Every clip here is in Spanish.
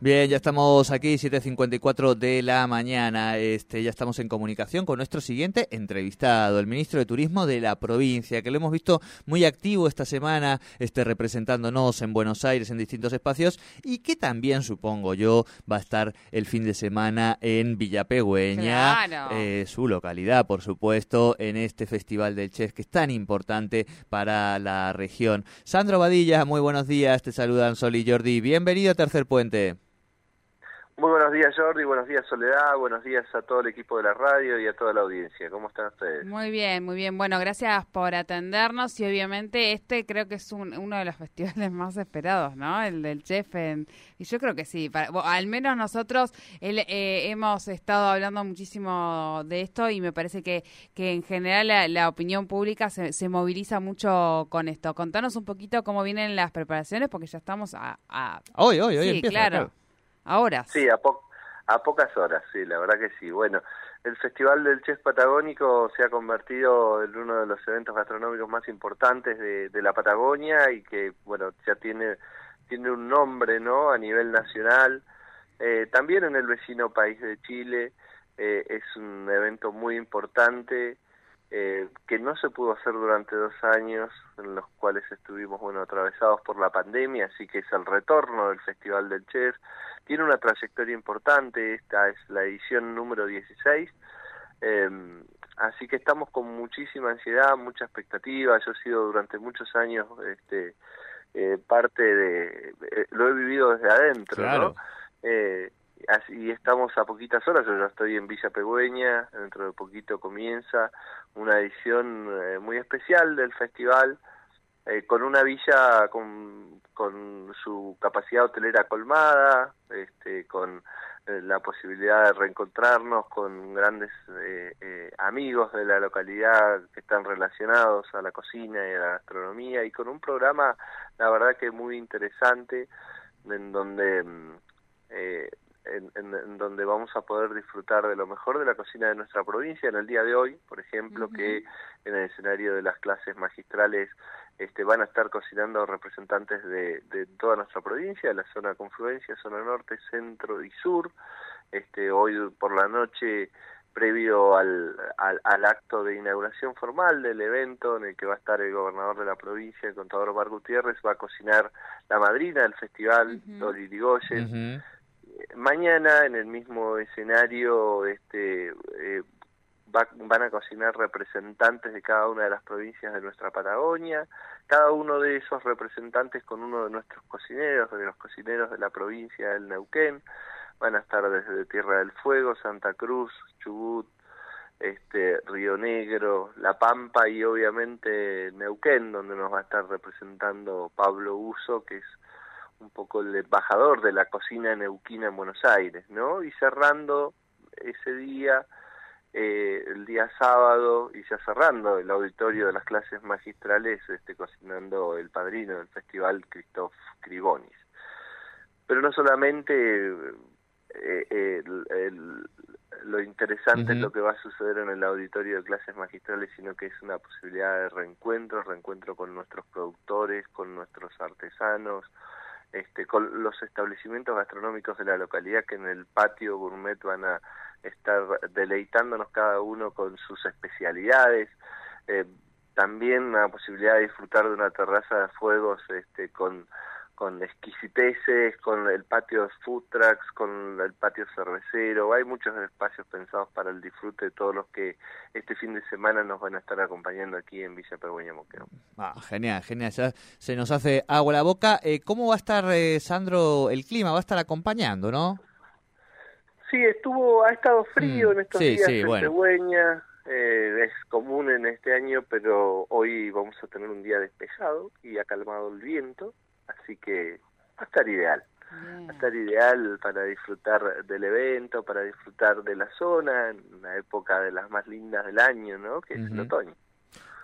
Bien, ya estamos aquí, 7.54 de la mañana. Este, ya estamos en comunicación con nuestro siguiente entrevistado, el ministro de Turismo de la provincia, que lo hemos visto muy activo esta semana, este, representándonos en Buenos Aires en distintos espacios y que también, supongo yo, va a estar el fin de semana en Villapegüeña, eh, su localidad, por supuesto, en este Festival del Chef que es tan importante para la región. Sandro Badilla, muy buenos días, te saludan Sol y Jordi. Bienvenido a Tercer Puente. Muy buenos días Jordi, buenos días Soledad, buenos días a todo el equipo de la radio y a toda la audiencia. ¿Cómo están ustedes? Muy bien, muy bien. Bueno, gracias por atendernos y obviamente este creo que es uno de los festivales más esperados, ¿no? El del chef. y yo creo que sí, al menos nosotros eh, hemos estado hablando muchísimo de esto y me parece que, que en general la, opinión pública se, se, moviliza mucho con esto. Contanos un poquito cómo vienen las preparaciones porque ya estamos a... Hoy, hoy, hoy sí, empieza, claro. Ahora. Sí, a, a pocas horas, sí, la verdad que sí. Bueno, el Festival del Chef Patagónico se ha convertido en uno de los eventos gastronómicos más importantes de, de la Patagonia y que, bueno, ya tiene, tiene un nombre, ¿no?, a nivel nacional. Eh, también en el vecino país de Chile eh, es un evento muy importante eh, que no se pudo hacer durante dos años, en los cuales estuvimos, bueno, atravesados por la pandemia, así que es el retorno del Festival del Chef tiene una trayectoria importante, esta es la edición número 16, eh, así que estamos con muchísima ansiedad, mucha expectativa, yo he sido durante muchos años este, eh, parte de, eh, lo he vivido desde adentro, ¿no? Eh, así estamos a poquitas horas, yo ya estoy en Villa Pegüeña, dentro de poquito comienza una edición eh, muy especial del festival, eh, con una villa con, con su capacidad hotelera colmada, este, con eh, la posibilidad de reencontrarnos con grandes eh, amigos de la localidad que están relacionados a la cocina y a la gastronomía y con un programa, la verdad que muy interesante, en donde mm, en, en, donde vamos a poder disfrutar de lo mejor de la cocina de nuestra provincia en el día de hoy, por ejemplo, que en el escenario de las clases magistrales este, van a estar cocinando representantes de, de toda nuestra provincia, de la zona confluencia, zona norte, centro y sur. Este, hoy por la noche, previo al, al, acto de inauguración formal del evento en el que va a estar el gobernador de la provincia, el contador Omar Gutiérrez, va a cocinar la madrina del festival, Dori Mañana en el mismo escenario este, eh, van a cocinar representantes de cada una de las provincias de nuestra Patagonia, cada uno de esos representantes con uno de nuestros cocineros, de los cocineros de la provincia del Neuquén, van a estar desde Tierra del Fuego, Santa Cruz, Chubut, este, Río Negro, La Pampa y obviamente Neuquén, donde nos va a estar representando Pablo Uso, que es un poco el embajador de la cocina neuquina en Buenos Aires, ¿no? Y cerrando ese día eh, el día sábado y ya cerrando el auditorio de las clases magistrales este, cocinando el padrino del festival Christoph Cribonis. Pero no solamente eh, lo interesante es lo que va a suceder en el auditorio de clases magistrales, sino que es una posibilidad de reencuentro, reencuentro con nuestros productores, con nuestros artesanos, este, con los establecimientos gastronómicos de la localidad que en el patio gourmet van a estar deleitándonos cada uno con sus especialidades. Eh, también la posibilidad de disfrutar de una terraza de fuegos este, con, con exquisiteces, con el patio food trucks, con el patio cervecero. Hay muchos espacios pensados para el disfrute de todos los que este fin de semana nos van a estar acompañando aquí en Villa Pegüeña Moqueo. Ah, genial, genial. Ya se nos hace agua la boca. Eh, ¿Cómo va a estar, eh, Sandro, el clima? Va a estar acompañando, ¿no? Sí, estuvo, ha estado frío mm, en estos días en Pegüeña. Eh, es común en este año, pero hoy vamos a tener un día despejado y ha calmado el viento así que va a estar ideal. Va a estar ideal para disfrutar del evento, para disfrutar de la zona, en una época de las más lindas del año, ¿no? Que es el otoño.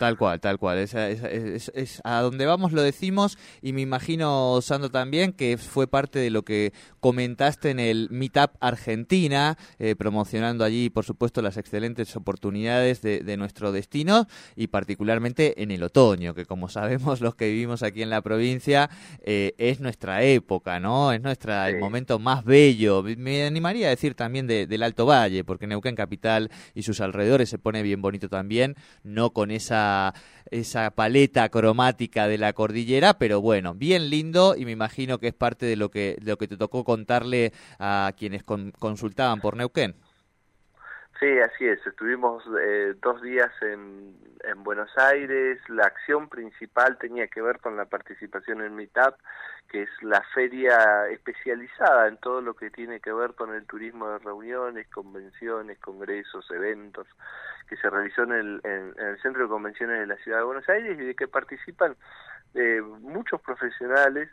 Tal cual, tal cual. Es, es, a donde vamos lo decimos y me imagino, Sandro, también que fue parte de lo que comentaste en el Meetup Argentina, eh, promocionando allí, por supuesto, las excelentes oportunidades de, de, nuestro destino y particularmente en el otoño, que como sabemos los que vivimos aquí en la provincia, eh, es nuestra época, ¿no? Es nuestra, el momento más bello. Me animaría a decir también del Alto Valle, porque Neuquén Capital y sus alrededores se pone bien bonito también, no con esa, esa paleta cromática de la cordillera, pero bueno, bien lindo y me imagino que es parte de lo que, de lo que te tocó contarle a quienes consultaban por Neuquén. Sí, así es. Estuvimos eh, dos días en, en Buenos Aires. La acción principal tenía que ver con la participación en Meetup, que es la feria especializada en todo lo que tiene que ver con el turismo de reuniones, convenciones, congresos, eventos, que se realizó en el, en, el Centro de Convenciones de la Ciudad de Buenos Aires y de que participan eh, muchos profesionales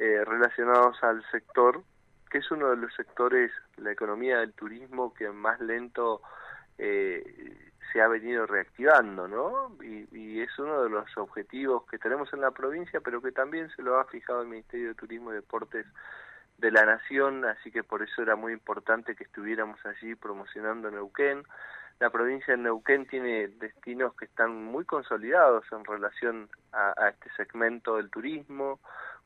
eh, relacionados al sector que es uno de los sectores, la economía del turismo, que más lento eh, se ha venido reactivando, ¿no? Y, es uno de los objetivos que tenemos en la provincia, pero que también se lo ha fijado el Ministerio de Turismo y Deportes de la Nación, así que por eso era muy importante que estuviéramos allí promocionando Neuquén. La provincia de Neuquén tiene destinos que están muy consolidados en relación a este segmento del turismo,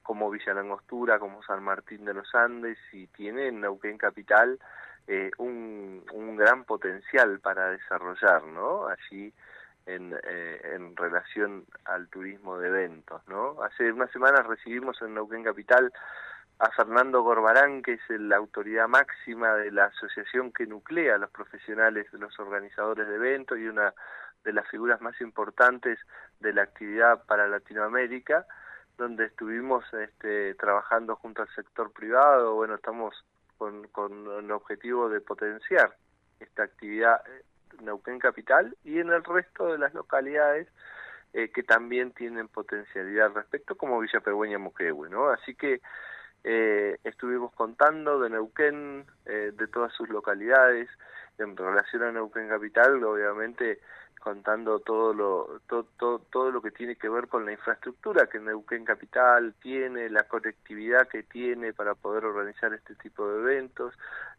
como Villa Langostura, como San Martín de los Andes y tiene en Neuquén Capital eh, un, gran potencial para desarrollar, ¿no? Allí en, eh, en relación al turismo de eventos, ¿no? Hace unas semanas recibimos en Neuquén Capital a Fernando Gorbarán, que es la autoridad máxima de la asociación que nuclea a los profesionales, los organizadores de eventos y una de las figuras más importantes de la actividad para Latinoamérica, donde estuvimos este, trabajando junto al sector privado. Bueno, estamos con, con el objetivo de potenciar esta actividad en Neuquén Capital y en el resto de las localidades eh, que también tienen potencialidad respecto, como Villa Pegüeña Moquehue, ¿no? Así que eh, estuvimos contando de Neuquén, eh, de todas sus localidades, en relación a Neuquén Capital, obviamente contando todo lo todo, todo, lo que tiene que ver con la infraestructura que Neuquén Capital tiene, la conectividad que tiene para poder organizar este tipo de eventos,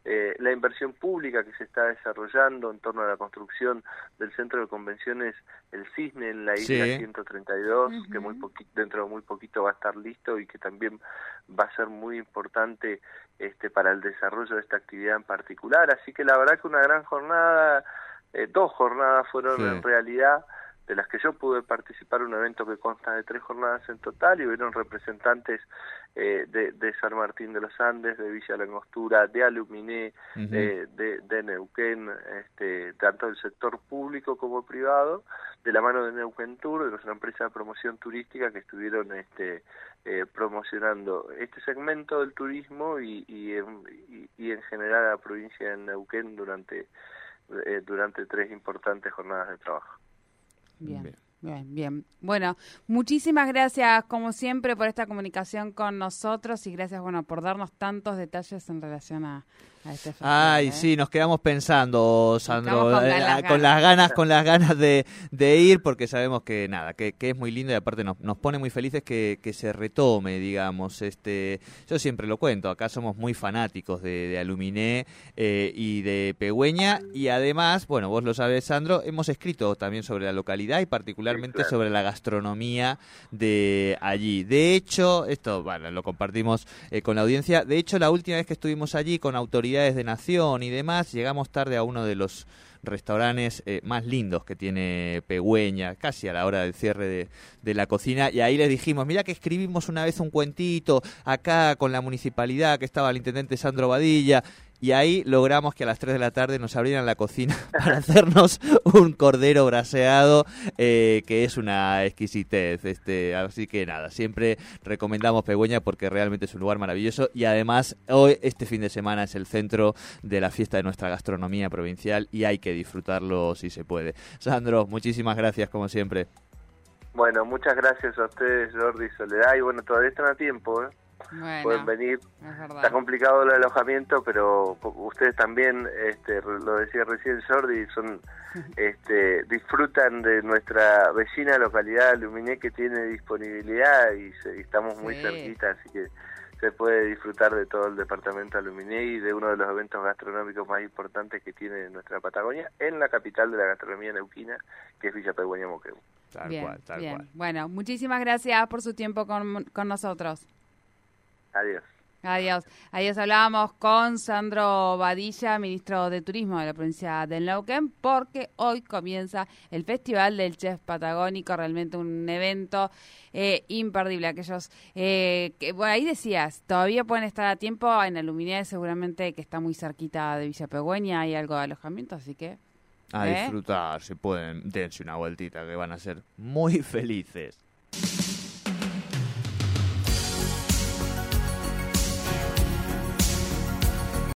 eh, la inversión pública que se está desarrollando en torno a la construcción del centro de convenciones El Cisne en la isla 132, que muy dentro de muy poquito va a estar listo y que también va a ser muy importante este para el desarrollo de esta actividad en particular. Así que la verdad que una gran jornada eh, dos jornadas fueron en realidad de las que yo pude participar un evento que consta de tres jornadas en total y hubieron representantes eh, de, de, San Martín de los Andes, de Villa Langostura, de Aluminé, de, de, Neuquén, este, tanto del sector público como privado, de la mano de Neuquén Tour, que es una empresa de promoción turística que estuvieron este, eh, promocionando este segmento del turismo y, y, y, y en general a la provincia de Neuquén durante eh, durante tres importantes jornadas de trabajo. Bien. Bien, bien. Bueno, muchísimas gracias como siempre por esta comunicación con nosotros y gracias bueno por darnos tantos detalles en relación a, este Ay, ¿eh? sí, nos quedamos pensando, Sandro, con, eh, las ganas, con las ganas de, ir, porque sabemos que nada, que, es muy lindo y aparte nos, nos pone muy felices que, se retome, digamos. Este, yo siempre lo cuento, acá somos muy fanáticos de, de Aluminé eh, y de Pegüeña y además, bueno, vos lo sabés, Sandro, hemos escrito también sobre la localidad y particularmente sobre la gastronomía de allí. De hecho, esto, bueno, lo compartimos con la audiencia. De hecho, la última vez que estuvimos allí con autoridades de Nación y demás, llegamos tarde a uno de los restaurantes eh, más lindos que tiene Pegüeña, casi a la hora del cierre de, de, la cocina, y ahí les dijimos, mira que escribimos una vez un cuentito acá con la municipalidad, que estaba el intendente Sandro Badilla, y ahí logramos que a las 3 de la tarde nos abrieran la cocina para hacernos un cordero braseado, eh, que es una exquisitez. Este, así que nada, siempre recomendamos Pegüeña porque realmente es un lugar maravilloso y además hoy, este fin de semana, es el centro de la fiesta de nuestra gastronomía provincial y hay que disfrutarlo si se puede. Sandro, muchísimas gracias como siempre. Bueno, muchas gracias a ustedes, Jordi y Soledad, y bueno, todavía están a tiempo, ¿eh? Pueden venir. Está complicado el alojamiento, pero ustedes también, este, lo decía recién Jordi, son este, disfrutan de nuestra vecina localidad Luminé que tiene disponibilidad y, estamos muy cerquita, así que se puede disfrutar de todo el departamento de Luminé y de uno de los eventos gastronómicos más importantes que tiene nuestra Patagonia en la capital de la gastronomía neuquina, que es Villa Pegüeña Moqueu. Tal cual, tal cual. Bueno, muchísimas gracias por su tiempo con, con nosotros. Adiós. Adiós. Adiós. Hablábamos con Sandro Badilla, ministro de Turismo de la provincia de Neuquén, porque hoy comienza el Festival del Chef Patagónico, realmente un evento eh, imperdible. Aquellos eh, que, bueno, ahí decías, todavía pueden estar a tiempo en Aluminé, seguramente que está muy cerquita de Villa Pegüeña, hay algo de alojamiento, así que. A ¿eh? disfrutar, se pueden, dense una vueltita, que van a ser muy felices.